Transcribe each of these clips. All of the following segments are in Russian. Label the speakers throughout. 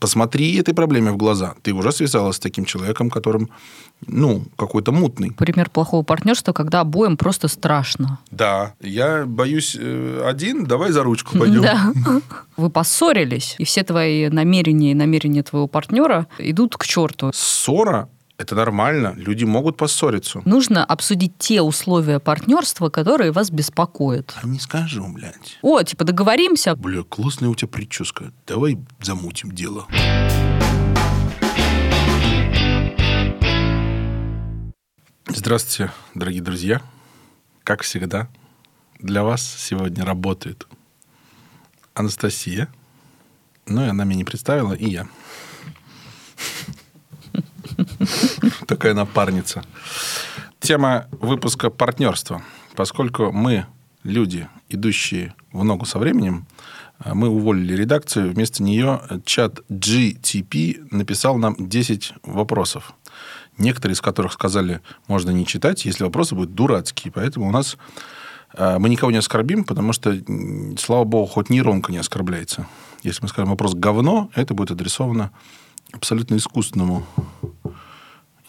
Speaker 1: Посмотри этой проблеме в глаза. Ты уже связалась с таким человеком, которым, ну, какой-то мутный.
Speaker 2: Пример плохого партнерства, когда обоим просто страшно.
Speaker 1: Да, я боюсь э, один, давай за ручку пойдем.
Speaker 2: Да. Вы поссорились, и все твои намерения и намерения твоего партнера идут к черту.
Speaker 1: Ссора это нормально, люди могут поссориться.
Speaker 2: Нужно обсудить те условия партнерства, которые вас беспокоят.
Speaker 1: А не скажу, блядь.
Speaker 2: О, типа договоримся.
Speaker 1: Бля, классная у тебя прическа. Давай замутим дело. Здравствуйте, дорогие друзья. Как всегда, для вас сегодня работает Анастасия. Ну, и она меня не представила, и я. Такая напарница. Тема выпуска партнерства. Поскольку мы люди, идущие в ногу со временем, мы уволили редакцию, вместо нее чат GTP написал нам 10 вопросов. Некоторые из которых сказали, можно не читать, если вопросы будут дурацкие. Поэтому у нас э, мы никого не оскорбим, потому что, слава богу, хоть нейронка не оскорбляется. Если мы скажем вопрос говно, это будет адресовано абсолютно искусственному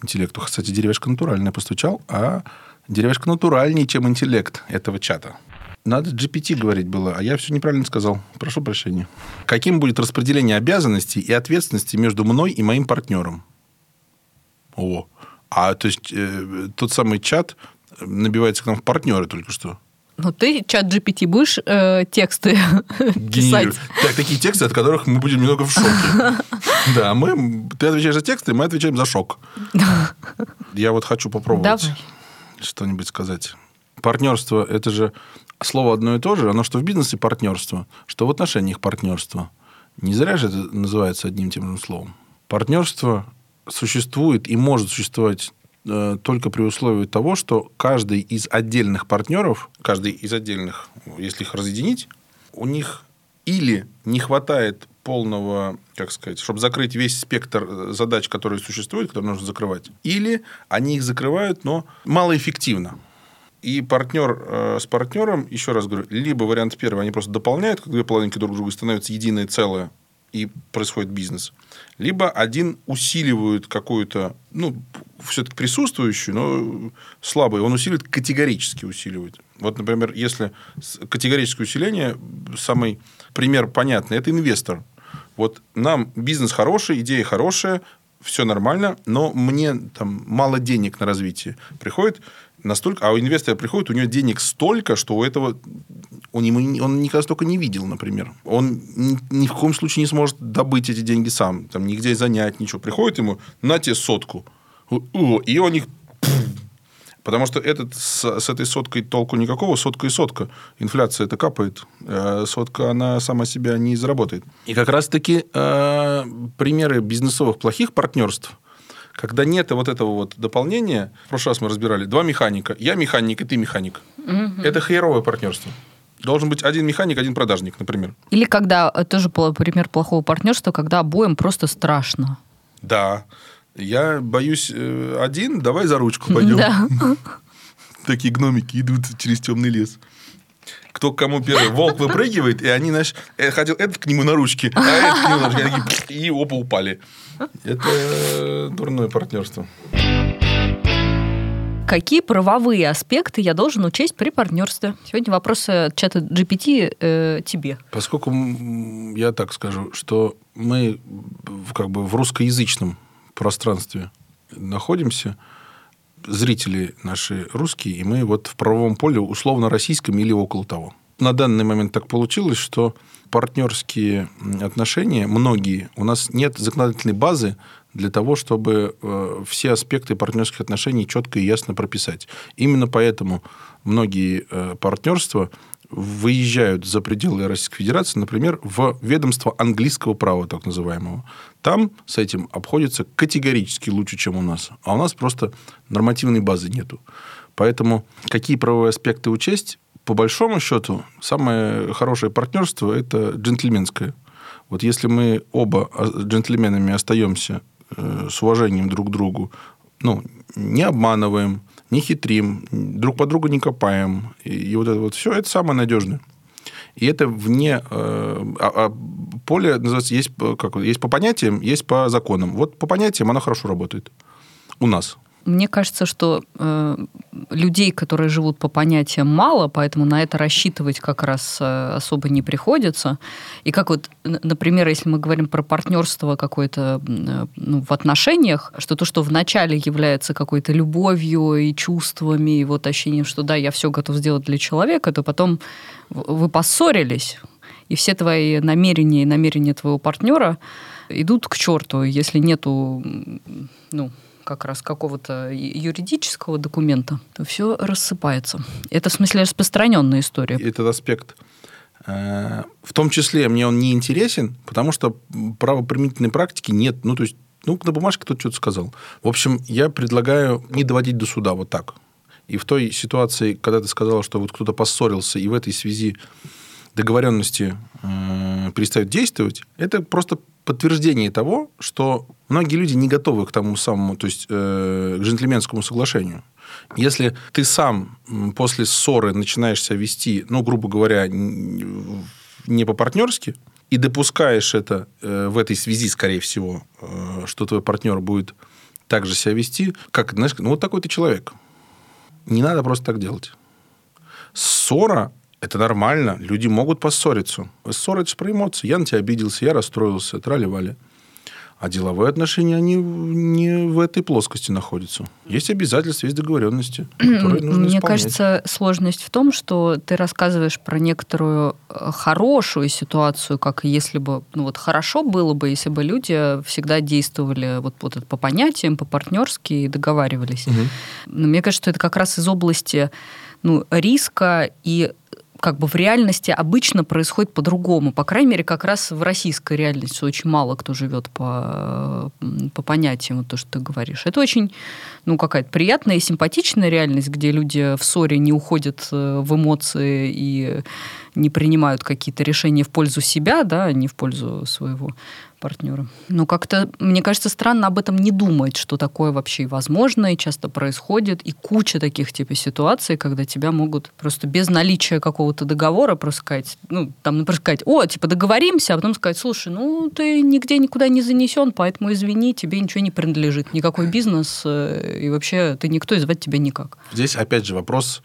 Speaker 1: интеллекту. Кстати, деревяшка натуральная постучал, а деревяшка натуральнее, чем интеллект этого чата. Надо GPT говорить было, а я все неправильно сказал. Прошу прощения. Каким будет распределение обязанностей и ответственности между мной и моим партнером? О, а то есть э, тот самый чат набивается к нам в партнеры только что.
Speaker 2: Ну, ты, чат GPT, будешь э, тексты писать?
Speaker 1: Так, такие тексты, от которых мы будем немного в шоке. Да, мы, ты отвечаешь за тексты, мы отвечаем за шок. Я вот хочу попробовать что-нибудь сказать. Партнерство – это же слово одно и то же. Оно что в бизнесе партнерство, что в отношениях партнерство. Не зря же это называется одним и тем же словом. Партнерство существует и может существовать только при условии того, что каждый из отдельных партнеров, каждый из отдельных, если их разъединить, у них или не хватает полного, как сказать, чтобы закрыть весь спектр э, задач, которые существуют, которые нужно закрывать, или они их закрывают, но малоэффективно. И партнер э, с партнером, еще раз говорю, либо вариант первый, они просто дополняют, как две половинки друг друга становятся единое целое, и происходит бизнес. Либо один усиливает какую-то, ну, все-таки присутствующую, но слабую, он усиливает, категорически усиливает. Вот, например, если категорическое усиление, самый пример понятный, это инвестор. Вот нам бизнес хороший, идея хорошая, все нормально, но мне там мало денег на развитие. Приходит настолько, а у инвестора приходит, у него денег столько, что у этого он, ему, он никогда столько не видел, например. Он ни, ни в коем случае не сможет добыть эти деньги сам, там, нигде занять, ничего. Приходит ему, на тебе сотку. И он их Потому что этот, с, с этой соткой толку никакого, сотка и сотка. Инфляция это капает. Э, сотка, она сама себя не заработает. И как раз-таки э, примеры бизнесовых плохих партнерств, когда нет вот этого вот дополнения, в прошлый раз мы разбирали, два механика, я механик и ты механик. Угу. Это херовое партнерство. Должен быть один механик, один продажник, например.
Speaker 2: Или когда, э, тоже пример плохого партнерства, когда обоим просто страшно.
Speaker 1: Да. Я боюсь э, один, давай за ручку пойдем. Да. Такие гномики идут через темный лес. Кто к кому первый? Волк выпрыгивает, и они, знаешь, э, хотел этот к нему на ручки, а этот к нему на ручки. И оба упали. Это дурное партнерство.
Speaker 2: Какие правовые аспекты я должен учесть при партнерстве? Сегодня вопросы чата GPT э, тебе.
Speaker 1: Поскольку я так скажу, что мы как бы в русскоязычном пространстве находимся, зрители наши русские, и мы вот в правовом поле условно российском или около того. На данный момент так получилось, что партнерские отношения, многие, у нас нет законодательной базы для того, чтобы э, все аспекты партнерских отношений четко и ясно прописать. Именно поэтому многие э, партнерства выезжают за пределы Российской Федерации, например, в ведомство английского права, так называемого. Там с этим обходится категорически лучше, чем у нас. А у нас просто нормативной базы нету. Поэтому какие правовые аспекты учесть? По большому счету, самое хорошее партнерство – это джентльменское. Вот если мы оба джентльменами остаемся Э, с уважением друг к другу, ну, не обманываем, не хитрим, друг по другу не копаем. И, и вот это вот все, это самое надежное. И это вне... Э, а, а поле, называется, есть, как, есть по понятиям, есть по законам. Вот по понятиям оно хорошо работает у нас.
Speaker 2: Мне кажется, что э, людей, которые живут по понятиям, мало, поэтому на это рассчитывать как раз э, особо не приходится. И как вот, например, если мы говорим про партнерство какое-то э, ну, в отношениях, что то, что вначале является какой-то любовью и чувствами, и вот ощущением, что да, я все готов сделать для человека, то потом вы поссорились, и все твои намерения и намерения твоего партнера идут к черту, если нету ну, как раз какого-то юридического документа, то все рассыпается. Это в смысле распространенная история.
Speaker 1: Этот аспект э, в том числе мне он не интересен, потому что правоприменительной практики нет. Ну, то есть, ну, на бумажке кто-то что-то сказал. В общем, я предлагаю не доводить до суда вот так. И в той ситуации, когда ты сказала, что вот кто-то поссорился, и в этой связи договоренности э, перестают действовать, это просто подтверждение того, что многие люди не готовы к тому самому, то есть э, к джентльменскому соглашению. Если ты сам после ссоры начинаешь себя вести, ну, грубо говоря, не по-партнерски, и допускаешь это э, в этой связи, скорее всего, э, что твой партнер будет так же себя вести, как, знаешь, ну, вот такой ты человек. Не надо просто так делать. Ссора это нормально. Люди могут поссориться. Это про эмоции. Я на тебя обиделся, я расстроился, трали-вали. А деловые отношения, они не в этой плоскости находятся. Есть обязательства, есть договоренности, которые нужно
Speaker 2: Мне исполнять. кажется, сложность в том, что ты рассказываешь про некоторую э, хорошую ситуацию, как если бы, ну вот хорошо было бы, если бы люди всегда действовали вот, вот по понятиям, по-партнерски и договаривались. Угу. Но мне кажется, что это как раз из области ну, риска и как бы в реальности обычно происходит по-другому. По крайней мере, как раз в российской реальности очень мало кто живет по, по понятиям, вот то, что ты говоришь. Это очень, ну, какая-то приятная и симпатичная реальность, где люди в ссоре не уходят э, в эмоции и не принимают какие-то решения в пользу себя, да, а не в пользу своего партнера. Но как-то, мне кажется, странно об этом не думать, что такое вообще возможно и часто происходит. И куча таких типа ситуаций, когда тебя могут просто без наличия какого-то договора просто сказать, ну, там, например, сказать, о, типа, договоримся, а потом сказать, слушай, ну, ты нигде никуда не занесен, поэтому извини, тебе ничего не принадлежит, никакой бизнес, э, и вообще ты никто, и звать тебя никак.
Speaker 1: Здесь, опять же, вопрос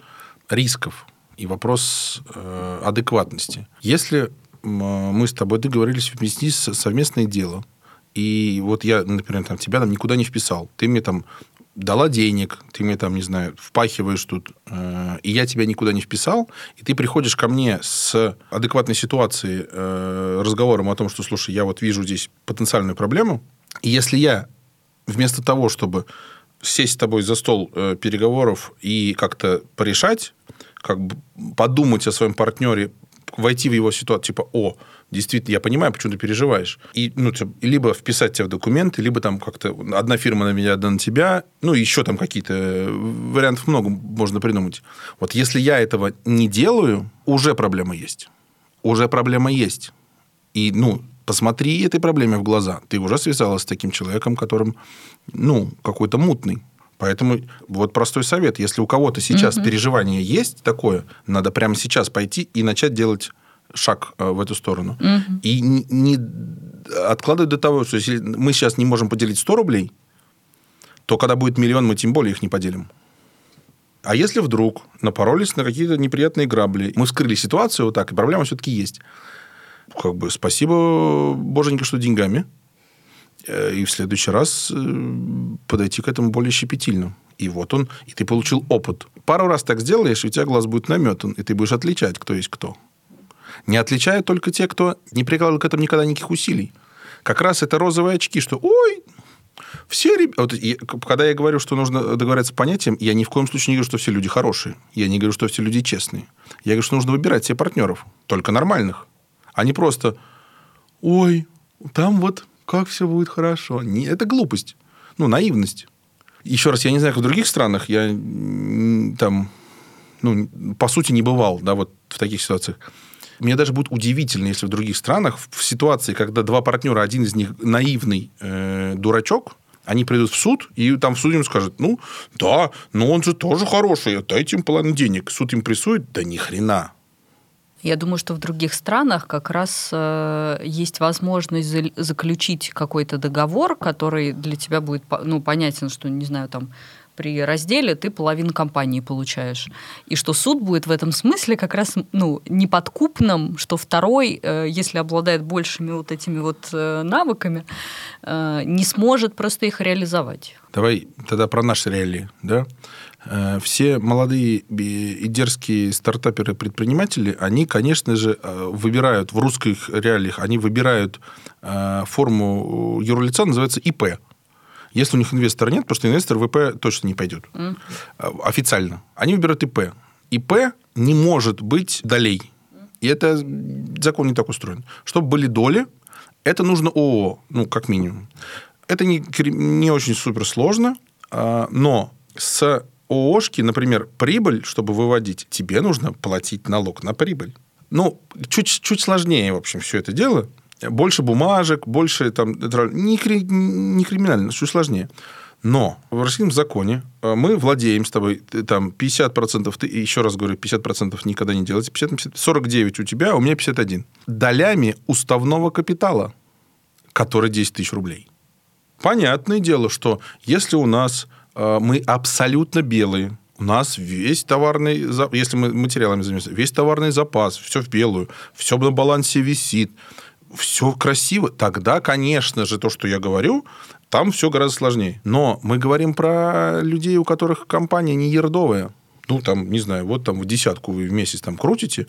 Speaker 1: рисков и вопрос э, адекватности. Если мы с тобой договорились вместе совместное дело. И вот я, например, там, тебя там никуда не вписал. Ты мне там дала денег, ты мне там, не знаю, впахиваешь тут, э, и я тебя никуда не вписал, и ты приходишь ко мне с адекватной ситуацией, э, разговором о том, что, слушай, я вот вижу здесь потенциальную проблему, и если я вместо того, чтобы сесть с тобой за стол э, переговоров и как-то порешать, как бы подумать о своем партнере, войти в его ситуацию, типа, о, действительно, я понимаю, почему ты переживаешь. И, ну, типа, либо вписать тебя в документы, либо там как-то одна фирма на меня, одна на тебя, ну, еще там какие-то э, вариантов много можно придумать. Вот если я этого не делаю, уже проблема есть. Уже проблема есть. И, ну, посмотри этой проблеме в глаза. Ты уже связалась с таким человеком, которым, ну, какой-то мутный. Поэтому вот простой совет. Если у кого-то сейчас угу. переживание есть такое, надо прямо сейчас пойти и начать делать шаг э, в эту сторону. Угу. И не откладывать до того, что если мы сейчас не можем поделить 100 рублей, то когда будет миллион, мы тем более их не поделим. А если вдруг напоролись на какие-то неприятные грабли, мы вскрыли ситуацию вот так, и проблема все-таки есть. Как бы спасибо, боженька, что деньгами. Э, и в следующий раз э, подойти к этому более щепетильно. И вот он, и ты получил опыт. Пару раз так сделаешь, и у тебя глаз будет наметан, и ты будешь отличать, кто есть кто. Не отличают только те, кто не прикладывал к этому никогда никаких усилий. Как раз это розовые очки, что ой, все ребята... Вот, когда я говорю, что нужно договориться с понятием, я ни в коем случае не говорю, что все люди хорошие. Я не говорю, что все люди честные. Я говорю, что нужно выбирать себе партнеров. Только нормальных. А не просто, ой, там вот как все будет хорошо. Не, это глупость. Ну, наивность. Еще раз, я не знаю, как в других странах, я там, ну, по сути, не бывал, да, вот в таких ситуациях. Мне даже будет удивительно, если в других странах, в ситуации, когда два партнера, один из них наивный э, дурачок, они придут в суд, и там в суде им скажут, ну, да, но он же тоже хороший, дайте им половину денег. Суд им прессует, да ни хрена.
Speaker 2: Я думаю, что в других странах как раз э, есть возможность за, заключить какой-то договор, который для тебя будет ну, понятен, что, не знаю, там при разделе ты половину компании получаешь. И что суд будет в этом смысле как раз ну, неподкупным, что второй, э, если обладает большими вот этими вот э, навыками, не сможет просто их реализовать.
Speaker 1: Давай тогда про наши реалии. Да? Э, все молодые и дерзкие стартаперы-предприниматели, они, конечно же, э, выбирают в русских реалиях, они выбирают э, форму юрлица, называется ИП. Если у них инвестора нет, потому что инвестор в ИП точно не пойдет. Mm. Официально. Они выбирают ИП. ИП не может быть долей. И это закон не так устроен. Чтобы были доли, это нужно ООО, ну, как минимум. Это не, не очень суперсложно, но с ООшки, например, прибыль, чтобы выводить, тебе нужно платить налог на прибыль. Ну, чуть, чуть сложнее, в общем, все это дело. Больше бумажек, больше там... Не, кри, не криминально, чуть сложнее. Но в российском законе э, мы владеем с тобой там 50%, ты, еще раз говорю, 50% никогда не делайте, 50, 50, 49 у тебя, а у меня 51. Долями уставного капитала, который 10 тысяч рублей. Понятное дело, что если у нас Э, мы абсолютно белые. У нас весь товарный, если мы материалами занимаемся, весь товарный запас, все в белую, все на балансе висит, все красиво. Тогда, конечно же, то, что я говорю, там все гораздо сложнее. Но мы говорим про людей, у которых компания не ердовая. Ну, там, не знаю, вот там в десятку вы в месяц там крутите,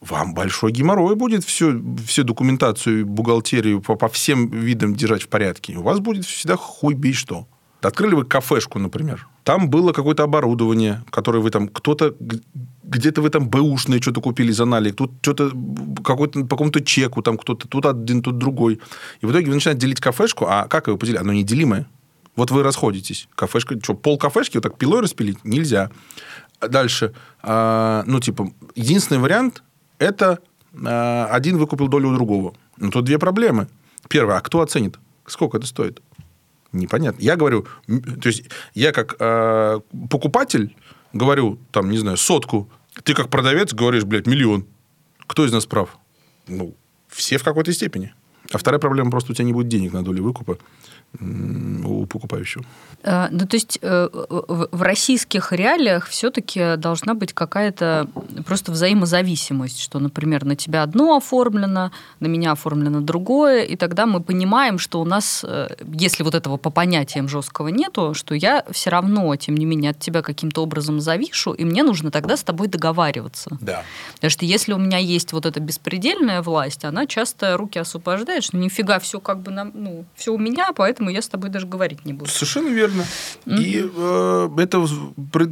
Speaker 1: вам большой геморрой будет всю, всю документацию, бухгалтерию по, по всем видам держать в порядке. У вас будет всегда хуй бей что. Открыли вы кафешку, например. Там было какое-то оборудование, которое вы там... Кто-то... Где-то вы там бэушное что-то купили за налик, тут что-то какой-то, по какому-то чеку, там кто-то, тут один, тут другой. И в итоге вы начинаете делить кафешку, а как его поделить? Оно неделимое. Вот вы расходитесь. Кафешка, что, пол кафешки вот так пилой распилить? Нельзя. Дальше. А, ну, типа, единственный вариант – это а, один выкупил долю у другого. Ну, тут две проблемы. Первое, а кто оценит? Сколько это стоит? Непонятно. Я говорю, то есть я как э, покупатель говорю, там, не знаю, сотку. Ты как продавец говоришь, блядь, миллион. Кто из нас прав? Ну, все в какой-то степени. А вторая проблема просто у тебя не будет денег на долю выкупа у покупающего.
Speaker 2: Э, ну, то есть э, в российских реалиях все-таки должна быть какая-то просто взаимозависимость, что, например, на тебя одно оформлено, на меня оформлено другое, и тогда мы понимаем, что у нас, э, если вот этого по понятиям жесткого нету, что я все равно, тем не менее, от тебя каким-то образом завишу, и мне нужно тогда с тобой договариваться.
Speaker 1: Да.
Speaker 2: Потому что если у меня есть вот эта беспредельная власть, она часто руки освобождает, что нифига все как бы, на, ну, все у меня, поэтому я с тобой даже говорить не буду.
Speaker 1: Совершенно верно. Mm-hmm. И э, это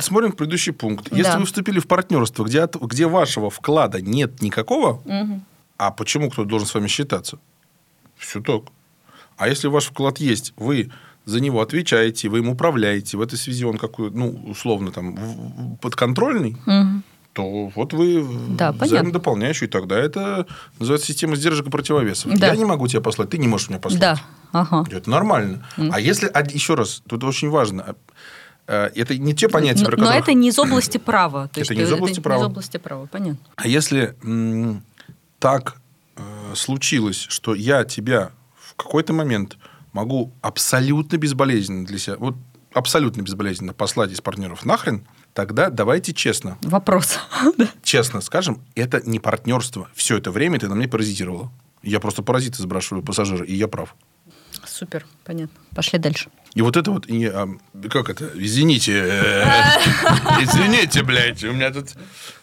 Speaker 1: смотрим предыдущий пункт. Если да. вы вступили в партнерство, где, от, где вашего вклада нет никакого, mm-hmm. а почему кто должен с вами считаться? Все так. А если ваш вклад есть, вы за него отвечаете, вы им управляете, в этой связи он какой, ну, условно, там, подконтрольный, угу то вот вы да, взаимодополняющие, тогда это называется система сдержек и противовесов. Да. Я не могу тебя послать, ты не можешь меня послать.
Speaker 2: Да. Ага.
Speaker 1: Это нормально. Mm. А если, еще раз, тут очень важно, э, это не те понятия,
Speaker 2: но, про которые... Но это не из области права.
Speaker 1: То это не из области права.
Speaker 2: Не из области права, понятно.
Speaker 1: А если так э, случилось, что я тебя в какой-то момент могу абсолютно безболезненно для себя, вот абсолютно безболезненно послать из партнеров нахрен, тогда давайте честно.
Speaker 2: Вопрос.
Speaker 1: Честно скажем, это не партнерство. Все это время ты на мне паразитировала. Я просто паразиты сбрасываю пассажира, и я прав.
Speaker 2: Супер, понятно. Пошли дальше.
Speaker 1: И вот это вот, и, а, как это, извините, э, извините, блядь, у меня тут...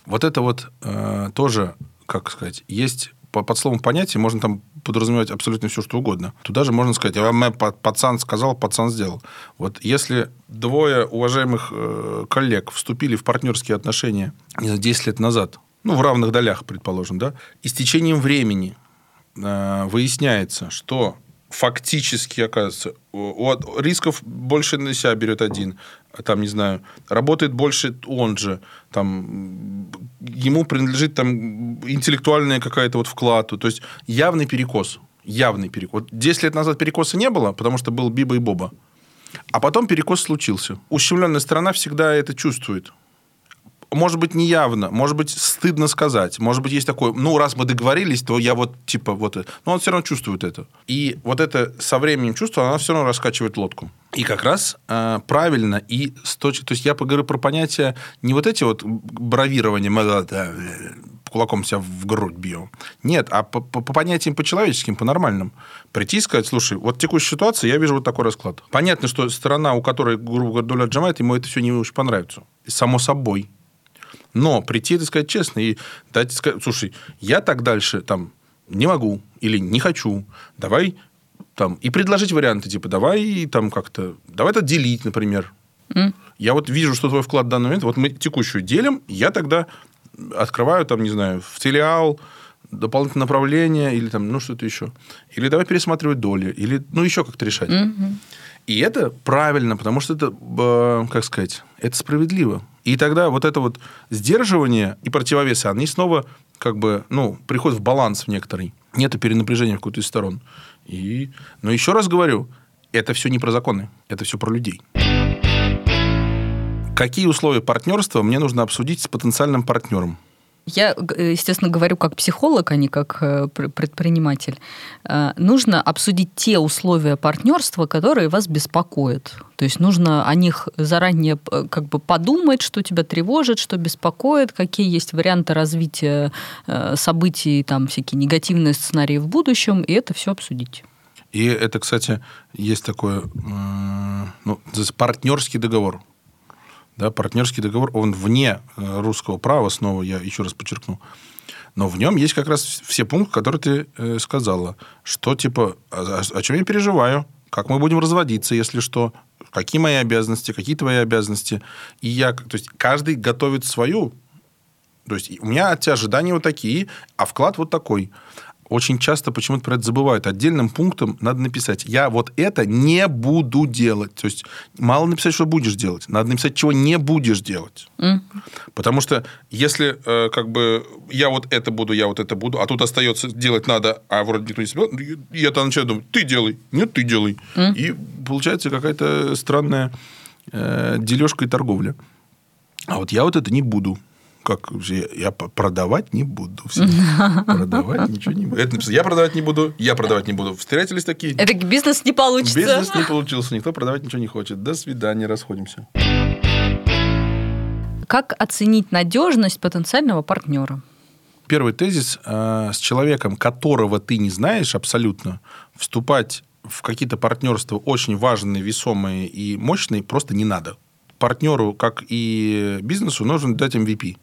Speaker 1: Вот это вот э, тоже, как сказать, есть под словом понятие можно там подразумевать абсолютно все, что угодно. Туда же можно сказать, а пацан сказал, пацан сделал. Вот если двое уважаемых э, коллег вступили в партнерские отношения не знаю, 10 лет назад, ну, в равных долях, предположим, да, и с течением времени э, выясняется, что фактически, оказывается, у рисков больше на себя берет один, там, не знаю, работает больше он же, там, ему принадлежит там интеллектуальная какая-то вот вклад, то есть явный перекос, явный перекос. Вот 10 лет назад перекоса не было, потому что был Биба и Боба, а потом перекос случился. Ущемленная сторона всегда это чувствует. может быть, неявно, может быть, стыдно сказать, может быть, есть такое, ну, раз мы договорились, то я вот, типа, вот... Но он все равно чувствует это. И вот это со временем чувство, оно все равно раскачивает лодку. И как раз э, правильно, и с точки... То есть я поговорю про понятия не вот эти вот бравирования, кулаком себя в грудь бью. Нет, а по, по, по понятиям по-человеческим, по-нормальным. Прийти и сказать, слушай, вот текущая ситуация, я вижу вот такой расклад. Понятно, что сторона, у которой, грубо говоря, доля отжимает, ему это все не очень понравится. Само собой. Но прийти и сказать честно, и дать сказать, слушай, я так дальше там не могу или не хочу, давай там, и предложить варианты, типа, давай там как-то, давай это делить, например. Mm. Я вот вижу, что твой вклад в данный момент, вот мы текущую делим, я тогда открываю там, не знаю, в филиал, дополнительное направление или там, ну, что-то еще. Или давай пересматривать доли, или, ну, еще как-то решать. Угу. И это правильно, потому что это, э, как сказать, это справедливо. И тогда вот это вот сдерживание и противовесы, они снова как бы, ну, приходят в баланс в некоторый. Нет перенапряжения в какую-то из сторон. И, но еще раз говорю, это все не про законы, это все про людей. Какие условия партнерства мне нужно обсудить с потенциальным партнером?
Speaker 2: Я, естественно, говорю как психолог, а не как э, предприниматель. Э, нужно обсудить те условия партнерства, которые вас беспокоят. То есть нужно о них заранее э, как бы подумать, что тебя тревожит, что беспокоит, какие есть варианты развития событий, там всякие негативные сценарии в будущем, и это все обсудить.
Speaker 1: И это, кстати, есть такой ну, партнерский договор да, партнерский договор, он вне э, русского права, снова я еще раз подчеркну. Но в нем есть как раз все пункты, которые ты э, сказала. Что типа, о, о чем я переживаю, как мы будем разводиться, если что, какие мои обязанности, какие твои обязанности. И я, то есть каждый готовит свою. То есть у меня от тебя ожидания вот такие, а вклад вот такой очень часто почему-то про это забывают. Отдельным пунктом надо написать, я вот это не буду делать. То есть мало написать, что будешь делать, надо написать, чего не будешь делать. Mm. Потому что если э, как бы я вот это буду, я вот это буду, а тут остается делать надо, а вроде никто не себе, я то начинаю думать, ты делай, нет, ты делай. Mm. И получается какая-то странная э, дележка и торговля. А вот я вот это не буду как я продавать не буду. Продавать ничего не буду. Это я продавать не буду, я продавать не буду. Встретились такие.
Speaker 2: Это бизнес не получится.
Speaker 1: Бизнес не получился. Никто продавать ничего не хочет. До свидания, расходимся.
Speaker 2: Как оценить надежность потенциального партнера?
Speaker 1: Первый тезис. Э, с человеком, которого ты не знаешь абсолютно, вступать в какие-то партнерства очень важные, весомые и мощные просто не надо. Партнеру, как и бизнесу, нужно дать MVP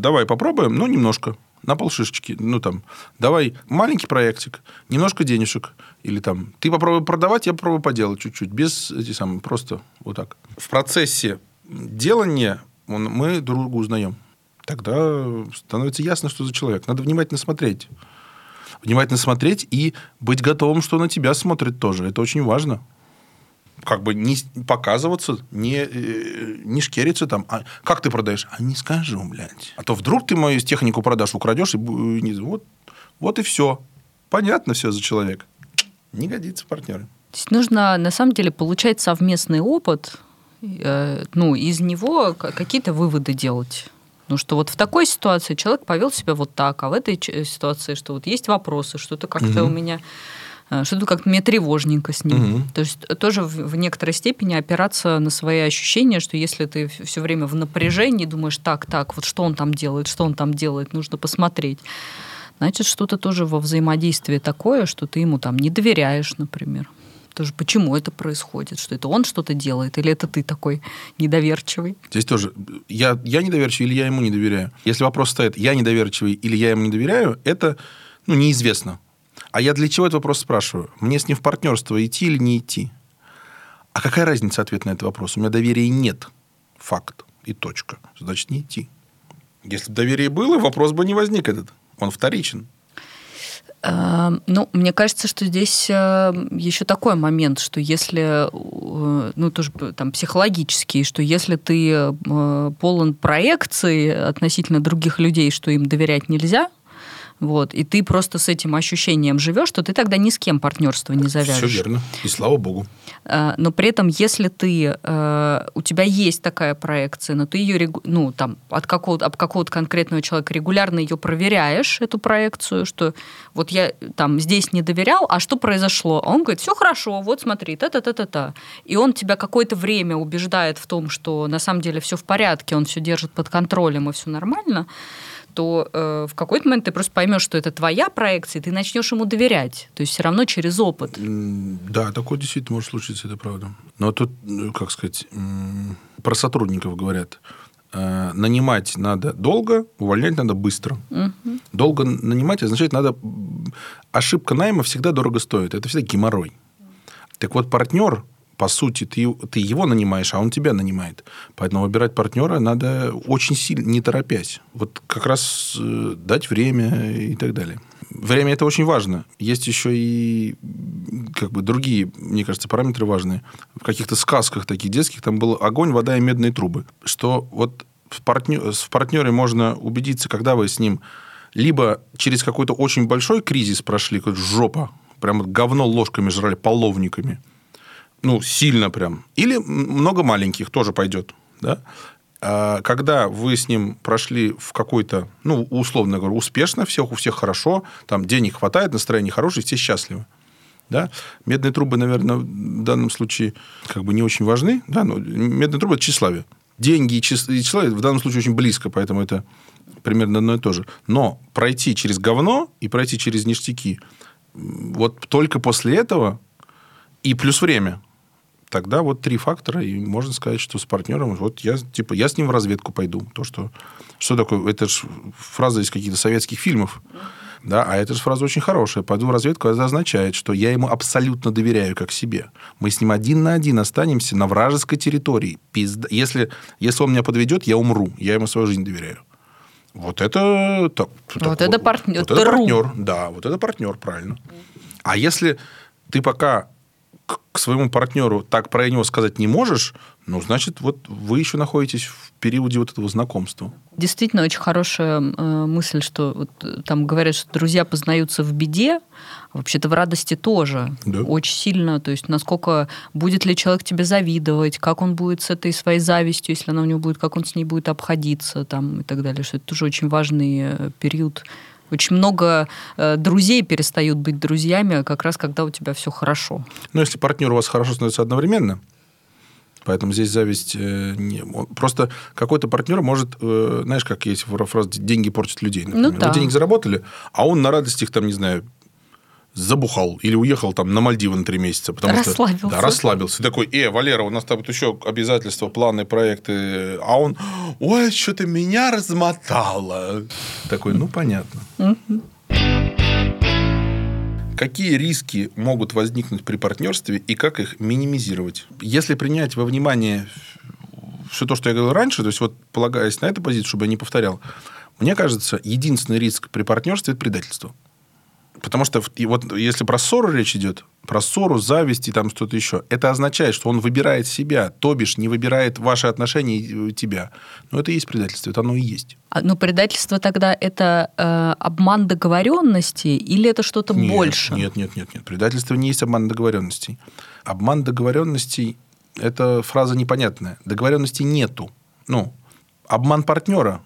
Speaker 1: давай попробуем, ну, немножко, на полшишечки, ну, там, давай маленький проектик, немножко денежек, или там, ты попробуй продавать, я попробую поделать чуть-чуть, без эти самые, просто вот так. В процессе делания мы друг друга узнаем. Тогда становится ясно, что за человек. Надо внимательно смотреть. Внимательно смотреть и быть готовым, что на тебя смотрит тоже. Это очень важно как бы не показываться, не, э, не шкериться там. А как ты продаешь? А не скажу, блядь. А то вдруг ты мою технику продашь, украдешь, и не, вот, вот и все. Понятно все за человека. Не годится партнеры.
Speaker 2: То есть нужно, на самом деле, получать совместный опыт, э, ну, из него какие-то выводы делать. Ну, что вот в такой ситуации человек повел себя вот так, а в этой ситуации, что вот есть вопросы, что-то как-то угу. у меня Э, что-то как-то мне тревожненько с ним. Угу. То есть тоже в, в некоторой степени опираться на свои ощущения, что если ты все время в напряжении думаешь, так, так, вот что он там делает, что он там делает, нужно посмотреть. Значит, что-то тоже во взаимодействии такое, что ты ему там не доверяешь, например. Тоже почему это происходит? Что это он что-то делает, или это ты такой недоверчивый?
Speaker 1: Здесь тоже я, я недоверчивый или я ему не доверяю. Если вопрос стоит, я недоверчивый или я ему не доверяю, это ну, неизвестно. А я для чего этот вопрос спрашиваю? Мне с ним в партнерство идти или не идти? А какая разница ответ на этот вопрос? У меня доверия нет. Факт. И точка. Значит, не идти. Если бы доверие было, вопрос бы не возник этот. Он вторичен.
Speaker 2: Эм, ну, мне кажется, что здесь э, еще такой момент, что если, э, ну, тоже там психологический, что если ты э, полон проекций относительно других людей, что им доверять нельзя, Вот, и ты просто с этим ощущением живешь, что ты тогда ни с кем партнерство не завяжешь.
Speaker 1: Все верно. И слава богу.
Speaker 2: А, но при этом, если ты, э, у тебя есть такая проекция, но ты ее, ну, там, от какого-то, от какого-то конкретного человека регулярно ее проверяешь, эту проекцию, что вот я там здесь не доверял, а что произошло? А он говорит, все хорошо, вот смотри, та-та-та-та-та. И он тебя какое-то время убеждает в том, что на самом деле все в порядке, он все держит под контролем и все нормально то э, в какой-то момент ты просто поймешь, что это твоя проекция, и ты начнешь ему доверять. То есть все равно через опыт.
Speaker 1: Да, такое действительно может случиться, это правда. Но тут, ну, как сказать, про сотрудников говорят. Э, нанимать надо долго, увольнять надо быстро. Угу. Долго нанимать означает, надо... Ошибка найма всегда дорого стоит. Это всегда геморрой. Так вот, партнер по сути, ты, ты его нанимаешь, а он тебя нанимает. Поэтому выбирать партнера надо очень сильно, не торопясь. Вот как раз э, дать время и так далее. Время это очень важно. Есть еще и как бы другие, мне кажется, параметры важные. В каких-то сказках таких детских там был огонь, вода и медные трубы. Что вот в, партнер, в партнере можно убедиться, когда вы с ним либо через какой-то очень большой кризис прошли, как жопа, прям говно ложками жрали, половниками, ну, сильно прям. Или много маленьких тоже пойдет. Да? А когда вы с ним прошли в какой-то, ну, условно говоря, успешно, всех, у всех хорошо, там денег хватает, настроение хорошее, все счастливы. Да? Медные трубы, наверное, в данном случае как бы не очень важны. Да? Но медные трубы – это тщеславие. Деньги и тщеславие в данном случае очень близко, поэтому это примерно одно и то же. Но пройти через говно и пройти через ништяки, вот только после этого и плюс время – тогда вот три фактора, и можно сказать, что с партнером, вот я, типа, я с ним в разведку пойду. То, что, что такое, это же фраза из каких-то советских фильмов, да, а эта же фраза очень хорошая. Пойду в разведку, это означает, что я ему абсолютно доверяю как себе. Мы с ним один на один останемся на вражеской территории. Пизда. Если, если он меня подведет, я умру. Я ему свою жизнь доверяю. Вот это... Так,
Speaker 2: вот так, это партнер.
Speaker 1: Вот это партнер, да, вот это партнер, правильно. А если ты пока к своему партнеру так про него сказать не можешь, ну, значит, вот вы еще находитесь в периоде вот этого знакомства.
Speaker 2: Действительно, очень хорошая э, мысль, что вот, э, там говорят, что друзья познаются в беде, а вообще-то в радости тоже. Да. Очень сильно. То есть, насколько будет ли человек тебе завидовать, как он будет с этой своей завистью, если она у него будет, как он с ней будет обходиться там, и так далее. Что это тоже очень важный э, период очень много э, друзей перестают быть друзьями, как раз когда у тебя все хорошо.
Speaker 1: Ну, если партнер у вас хорошо становится одновременно, Поэтому здесь зависть э, не... Просто какой-то партнер может, э, знаешь, как есть фраза «деньги портят людей». Например. Ну, да. Вы денег заработали, а он на радостях, там, не знаю, забухал или уехал там на Мальдивы на три месяца. Потому расслабился. Что, да, расслабился. И такой, э, Валера, у нас там еще обязательства, планы, проекты. А он, ой, что-то меня размотало. Такой, ну, понятно. Какие риски могут возникнуть при партнерстве и как их минимизировать? Если принять во внимание все то, что я говорил раньше, то есть вот полагаясь на эту позицию, чтобы я не повторял, мне кажется, единственный риск при партнерстве – это предательство. Потому что и вот если про ссору речь идет, про ссору, зависть и там что-то еще, это означает, что он выбирает себя, то бишь не выбирает ваши отношения и тебя. Но это и есть предательство, это оно и есть.
Speaker 2: А, ну, предательство тогда это э, обман договоренности или это что-то
Speaker 1: нет,
Speaker 2: больше?
Speaker 1: Нет, нет, нет, нет. Предательство не есть обман договоренностей. Обман договоренностей – это фраза непонятная. Договоренностей нету. Ну, обман партнера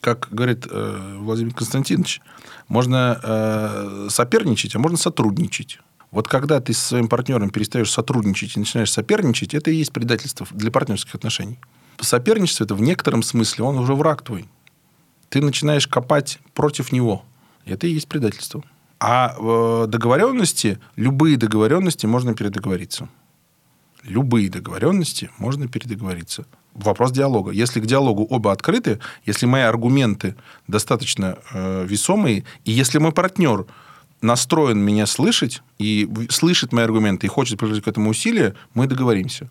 Speaker 1: как говорит э, Владимир Константинович, можно э, соперничать, а можно сотрудничать. Вот когда ты со своим партнером перестаешь сотрудничать и начинаешь соперничать, это и есть предательство для партнерских отношений. Соперничество это в некотором смысле, он уже враг твой. Ты начинаешь копать против него. Это и есть предательство. А э, договоренности, любые договоренности можно передоговориться. Любые договоренности можно передоговориться вопрос диалога. Если к диалогу оба открыты, если мои аргументы достаточно э, весомые, и если мой партнер настроен меня слышать и слышит мои аргументы и хочет приложить к этому усилия, мы договоримся.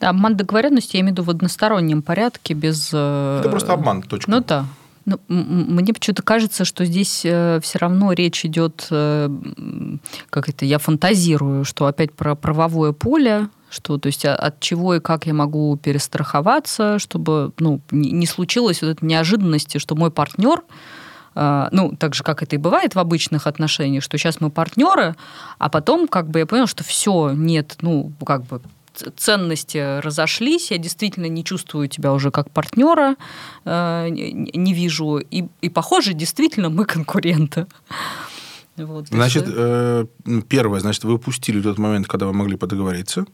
Speaker 2: Да, обман договоренности я имею в виду в одностороннем порядке, без...
Speaker 1: Э, Это просто обман, точка.
Speaker 2: Ну да. Ну, мне почему-то кажется, что здесь э, все равно речь идет, э, как это, я фантазирую, что опять про правовое поле, что, то есть, а, от чего и как я могу перестраховаться, чтобы ну, не случилось вот этой неожиданности, что мой партнер э, ну, так же, как это и бывает в обычных отношениях, что сейчас мы партнеры, а потом как бы я понял, что все, нет, ну, как бы ценности разошлись, я действительно не чувствую тебя уже как партнера, э, не вижу, и, и похоже, действительно мы конкуренты.
Speaker 1: Вот, значит, э, первое, значит, вы упустили тот момент, когда вы могли подоговориться.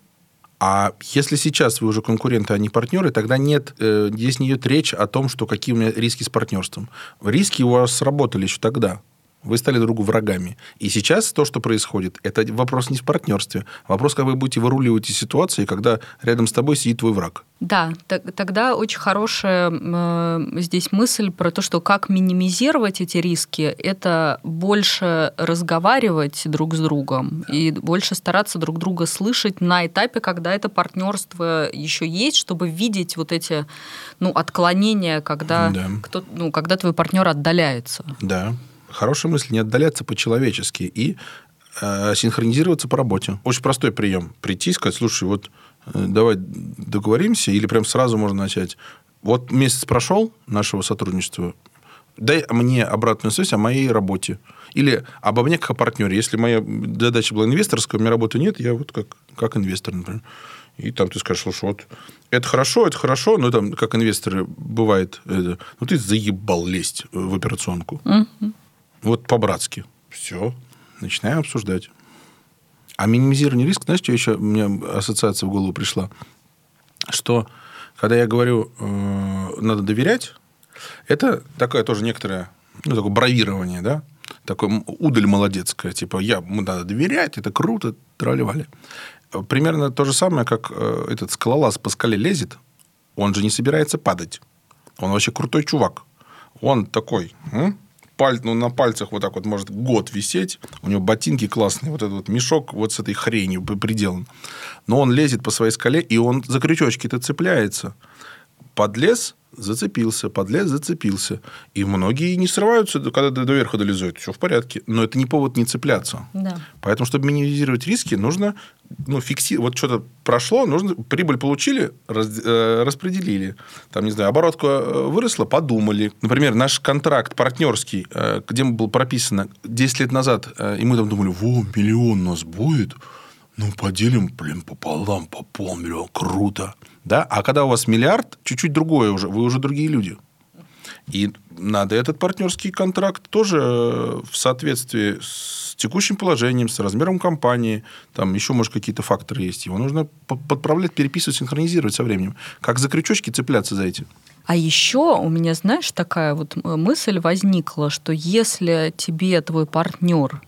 Speaker 1: А если сейчас вы уже конкуренты, а не партнеры, тогда нет, э, здесь не идет речь о том, что какие у меня риски с партнерством. Риски у вас сработали еще тогда. Вы стали другу врагами. И сейчас то, что происходит, это вопрос не в партнерстве. Вопрос, как вы будете выруливать из ситуации, когда рядом с тобой сидит твой враг.
Speaker 2: Да, тогда очень хорошая э, здесь мысль про то, что как минимизировать эти риски, это больше разговаривать друг с другом и больше стараться друг друга слышать на этапе, когда это партнерство еще есть, чтобы видеть вот эти ну, отклонения, когда, да. кто, ну, когда твой партнер отдаляется.
Speaker 1: Да хорошая мысль не отдаляться по-человечески и э, синхронизироваться по работе. Очень простой прием. Прийти и сказать, слушай, вот э, давай договоримся, или прям сразу можно начать. Вот месяц прошел нашего сотрудничества, дай мне обратную связь о моей работе. Или обо мне как о партнере. Если моя задача была инвесторская, у меня работы нет, я вот как, как инвестор, например. И там ты скажешь, слушай, вот это хорошо, это хорошо, но там, как инвесторы бывает, это, ну ты заебал лезть в операционку. Uh-huh. Вот по-братски. Все. Начинаем обсуждать. А минимизирование риска, знаешь, что еще меня ассоциация в голову пришла? Что когда я говорю, э, надо доверять, это такое тоже некоторое, ну, такое бравирование, да? Такое удаль молодецкая. Типа, я, мы надо доверять, это круто, тролливали. Примерно то же самое, как э, этот скалолаз по скале лезет, он же не собирается падать. Он вообще крутой чувак. Он такой, м? Паль, ну, на пальцах вот так вот может год висеть. У него ботинки классные, вот этот вот мешок вот с этой хренью приделан. Но он лезет по своей скале, и он за крючочки-то цепляется. Подлез, зацепился, подлез, зацепился. И многие не срываются, когда до верха долезают. Все в порядке. Но это не повод не цепляться. Да. Поэтому, чтобы минимизировать риски, нужно ну, фиксировать. Вот что-то прошло, нужно прибыль получили, раз, э, распределили. Там, не знаю, оборотка э, выросла, подумали. Например, наш контракт партнерский, э, где было прописано 10 лет назад, и мы там думали, во, миллион у нас будет, ну, поделим, блин, пополам, по полмиллиона, круто. Да? А когда у вас миллиард, чуть-чуть другое уже, вы уже другие люди. И надо этот партнерский контракт тоже в соответствии с текущим положением, с размером компании, там еще, может, какие-то факторы есть. Его нужно подправлять, переписывать, синхронизировать со временем. Как за крючочки цепляться за эти.
Speaker 2: А еще у меня, знаешь, такая вот мысль возникла, что если тебе твой партнер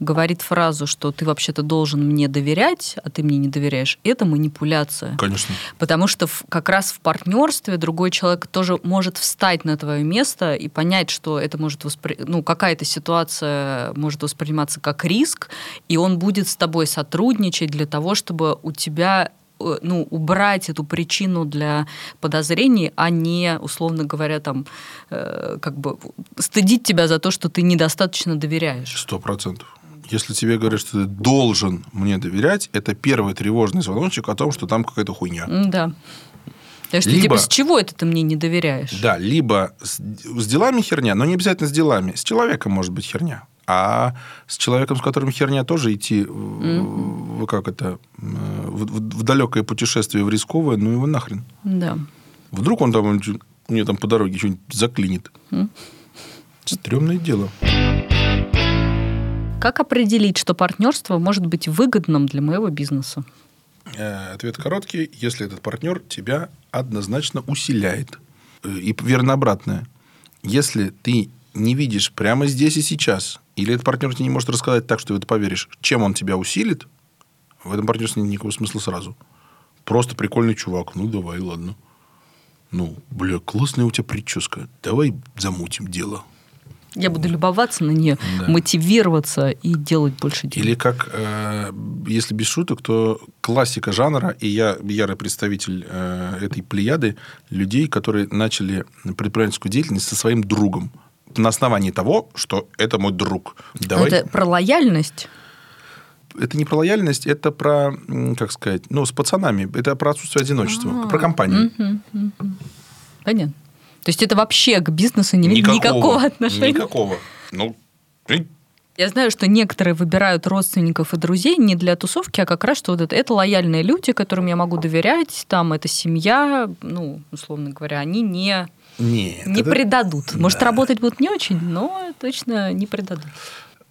Speaker 2: говорит фразу, что ты вообще-то должен мне доверять, а ты мне не доверяешь, это манипуляция.
Speaker 1: Конечно.
Speaker 2: Потому что в, как раз в партнерстве другой человек тоже может встать на твое место и понять, что это может воспри... ну, какая-то ситуация может восприниматься как риск, и он будет с тобой сотрудничать для того, чтобы у тебя Э, ну, убрать эту причину для подозрений, а не, условно говоря, там, э, как бы стыдить тебя за то, что ты недостаточно доверяешь.
Speaker 1: Сто процентов. Если тебе говорят, что ты должен мне доверять, это первый тревожный звоночек о том, что там какая-то хуйня.
Speaker 2: Да. То есть, либо, типа, с чего это ты мне не доверяешь?
Speaker 1: Да, либо с, с делами херня, но не обязательно с делами. С человеком может быть херня. А с человеком, с которым херня тоже идти, mm-hmm. в, как это, в, в, в далекое путешествие, в рисковое, ну его нахрен.
Speaker 2: Да.
Speaker 1: Вдруг он там, у нее там по дороге что-нибудь заклинит. Mm. Стремное дело.
Speaker 2: Как определить, что партнерство может быть выгодным для моего бизнеса?
Speaker 1: Э, ответ короткий. Если этот партнер тебя однозначно усиляет. Э, и верно обратное. Если ты не видишь прямо здесь и сейчас или этот партнер тебе не может рассказать так, что ты это поверишь, чем он тебя усилит, в этом партнерстве нет никакого смысла сразу. Просто прикольный чувак. Ну, давай, ладно. Ну, бля, классная у тебя прическа. Давай замутим дело.
Speaker 2: Я буду любоваться на нее, да. мотивироваться и делать больше дел.
Speaker 1: Или как, э, если без шуток, то классика жанра, и я ярый представитель э, этой плеяды людей, которые начали предпринимательскую деятельность со своим другом на основании того, что это мой друг.
Speaker 2: Давай... Это про лояльность?
Speaker 1: Это не про лояльность, это про, как сказать, ну, с пацанами. Это про отсутствие одиночества, А-а-а. про компанию.
Speaker 2: Понятно. То есть это вообще к бизнесу не имеет никакого, никакого отношения?
Speaker 1: Никакого. Ну,
Speaker 2: я знаю, что некоторые выбирают родственников и друзей не для тусовки, а как раз что вот это, это лояльные люди, которым я могу доверять, там это семья, ну, условно говоря, они не,
Speaker 1: Нет,
Speaker 2: не
Speaker 1: это...
Speaker 2: предадут. Может, да. работать будут не очень, но точно не предадут.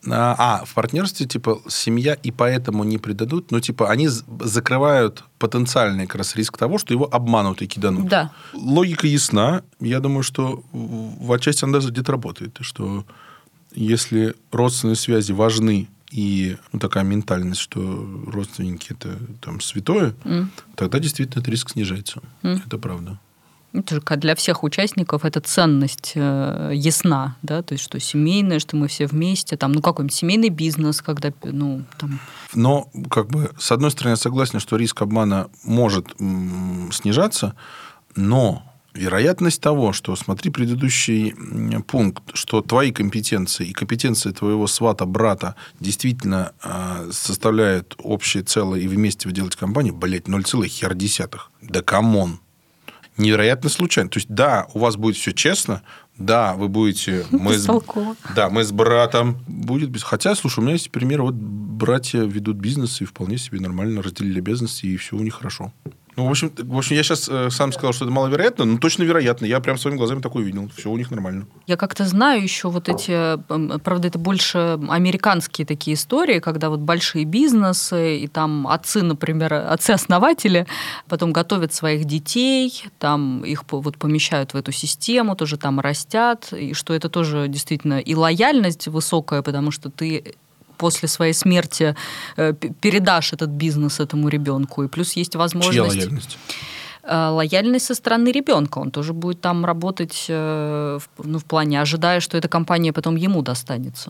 Speaker 1: А, а, в партнерстве, типа, семья и поэтому не предадут, но, типа, они закрывают потенциальный как раз риск того, что его обманут и киданут.
Speaker 2: Да.
Speaker 1: Логика ясна. Я думаю, что в отчасти она даже где-то работает. Что если родственные связи важны и ну, такая ментальность, что родственники это там святое, mm. тогда действительно этот риск снижается. Mm. Это правда.
Speaker 2: Же для всех участников эта ценность э, ясна, да, то есть что семейное, что мы все вместе, там, ну какой-нибудь семейный бизнес, когда, ну, там.
Speaker 1: Но, как бы, с одной стороны, я согласен, что риск обмана может м- снижаться, но вероятность того, что, смотри предыдущий пункт, что твои компетенции и компетенции твоего свата, брата действительно э, составляют общее целое, и вместе вы делаете компанию, блядь, 0, хер десятых. Да come on. Невероятно случайно. То есть, да, у вас будет все честно, да, вы будете... Мы с, да, мы с братом. Будет. Хотя, слушай, у меня есть пример. Вот братья ведут бизнес и вполне себе нормально разделили обязанности, и все у них хорошо. Ну, в общем, в общем я сейчас э, сам сказал, что это маловероятно, но точно вероятно. Я прям своими глазами такое видел. Все у них нормально.
Speaker 2: Я как-то знаю еще вот эти, правда, это больше американские такие истории, когда вот большие бизнесы, и там отцы, например, отцы-основатели потом готовят своих детей, там их вот помещают в эту систему, тоже там растят, и что это тоже действительно и лояльность высокая, потому что ты после своей смерти э, передашь этот бизнес этому ребенку. И плюс есть возможность... Чья
Speaker 1: лояльность?
Speaker 2: Э, лояльность со стороны ребенка. Он тоже будет там работать э, ну, в плане, ожидая, что эта компания потом ему достанется.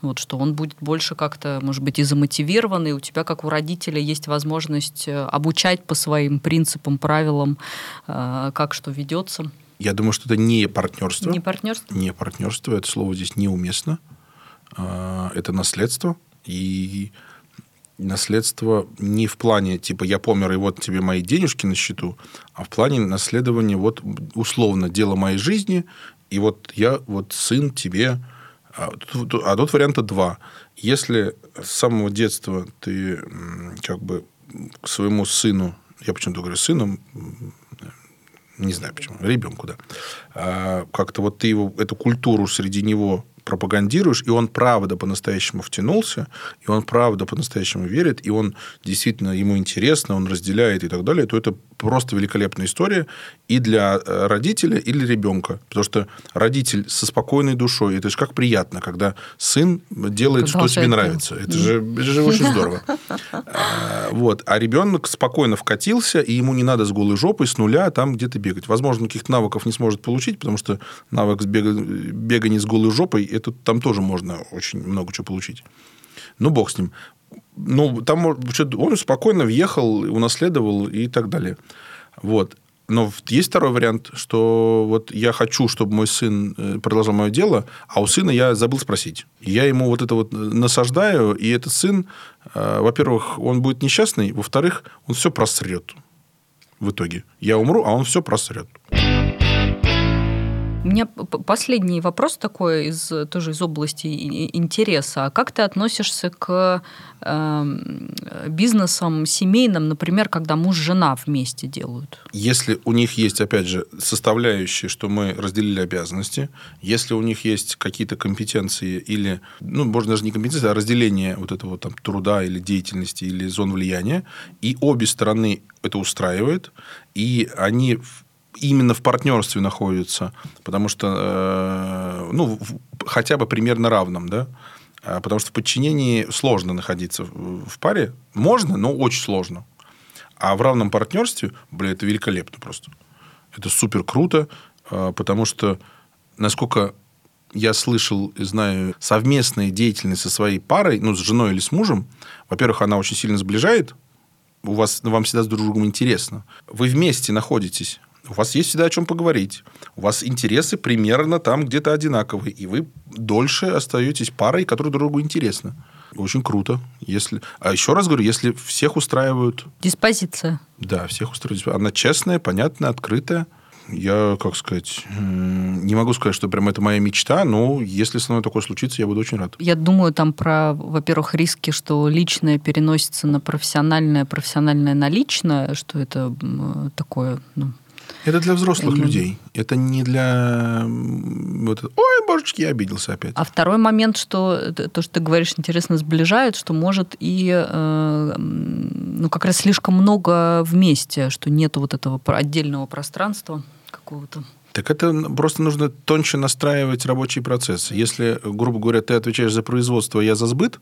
Speaker 2: Вот, что он будет больше как-то, может быть, и замотивирован, и у тебя, как у родителя, есть возможность обучать по своим принципам, правилам, как что ведется.
Speaker 1: Я думаю, что это не партнерство.
Speaker 2: Не партнерство?
Speaker 1: Не партнерство. Это слово здесь неуместно. А, это наследство. И наследство не в плане, типа, я помер, и вот тебе мои денежки на счету, а в плане наследования, вот, условно, дело моей жизни, и вот я, вот, сын тебе... А тут, а тут варианта два. Если с самого детства ты как бы к своему сыну, я почему-то говорю сыну, не знаю почему, ребенку, да, а как-то вот ты его, эту культуру среди него пропагандируешь, и он правда по-настоящему втянулся, и он правда по-настоящему верит, и он действительно ему интересно, он разделяет и так далее, то это просто великолепная история и для э, родителя, и для ребенка. Потому что родитель со спокойной душой, это же как приятно, когда сын делает, что тебе нравится. Это же, это же очень здорово. А, вот. А ребенок спокойно вкатился, и ему не надо с голой жопой, с нуля там где-то бегать. Возможно, каких-то навыков не сможет получить, потому что навык бега, бегания с голой жопой, это, там тоже можно очень много чего получить. Ну, бог с ним ну, там он спокойно въехал, унаследовал и так далее. Вот. Но есть второй вариант, что вот я хочу, чтобы мой сын э, продолжал мое дело, а у сына я забыл спросить. Я ему вот это вот насаждаю, и этот сын, э, во-первых, он будет несчастный, во-вторых, он все просрет в итоге. Я умру, а он все просрет.
Speaker 2: У меня последний вопрос такой из, тоже из области интереса. А как ты относишься к э, бизнесам семейным, например, когда муж и жена вместе делают?
Speaker 1: Если у них есть, опять же, составляющие, что мы разделили обязанности, если у них есть какие-то компетенции или, ну, можно даже не компетенции, а разделение вот этого там труда или деятельности или зон влияния, и обе стороны это устраивает, и они именно в партнерстве находятся, потому что, э, ну, хотя бы примерно равном, да, а, потому что в подчинении сложно находиться в паре. Можно, но очень сложно. А в равном партнерстве, бля, это великолепно просто. Это супер круто, а, потому что, насколько я слышал и знаю, совместная деятельность со своей парой, ну, с женой или с мужем, во-первых, она очень сильно сближает, у вас, вам всегда с друг другом интересно. Вы вместе находитесь, у вас есть всегда о чем поговорить. У вас интересы примерно там где-то одинаковые. И вы дольше остаетесь парой, которая друг другу интересна. Очень круто. Если... А еще раз говорю, если всех устраивают...
Speaker 2: Диспозиция.
Speaker 1: Да, всех устраивает. Она честная, понятная, открытая. я, как сказать, не могу сказать, что прям это моя мечта, но если со мной такое случится, я буду очень рад.
Speaker 2: Я думаю там про, во-первых, риски, что личное переносится на профессиональное, профессиональное на личное, что это такое, ну,
Speaker 1: это для взрослых Именно. людей. Это не для... Вот, Ой, божечки, я обиделся опять.
Speaker 2: А второй момент, что то, что ты говоришь, интересно сближает, что может и э, ну, как раз слишком много вместе, что нет вот этого отдельного пространства какого-то.
Speaker 1: Так это просто нужно тоньше настраивать рабочий процесс. Если, грубо говоря, ты отвечаешь за производство, а я за сбыт,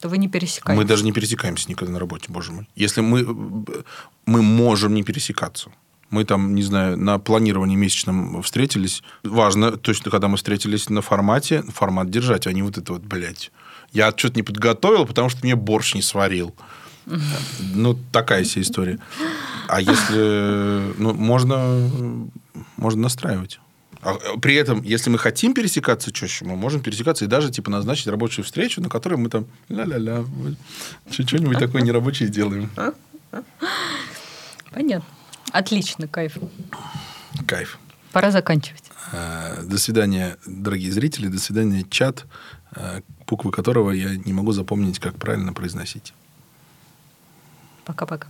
Speaker 2: то вы не пересекаетесь.
Speaker 1: Мы даже не пересекаемся никогда на работе, боже мой. Если мы, мы можем не пересекаться. Мы там, не знаю, на планировании месячном встретились. Важно, точно, когда мы встретились на формате, формат держать, а не вот это вот, блядь. Я что-то не подготовил, потому что мне борщ не сварил. Ну, такая себе история. А если... Ну, можно, можно настраивать. А при этом, если мы хотим пересекаться чаще, мы можем пересекаться и даже типа назначить рабочую встречу, на которой мы там ля-ля-ля, что-нибудь такое нерабочее делаем.
Speaker 2: Понятно. Отлично, кайф.
Speaker 1: Кайф.
Speaker 2: Пора заканчивать.
Speaker 1: А, до свидания, дорогие зрители. До свидания, чат, а, буквы которого я не могу запомнить, как правильно произносить.
Speaker 2: Пока-пока.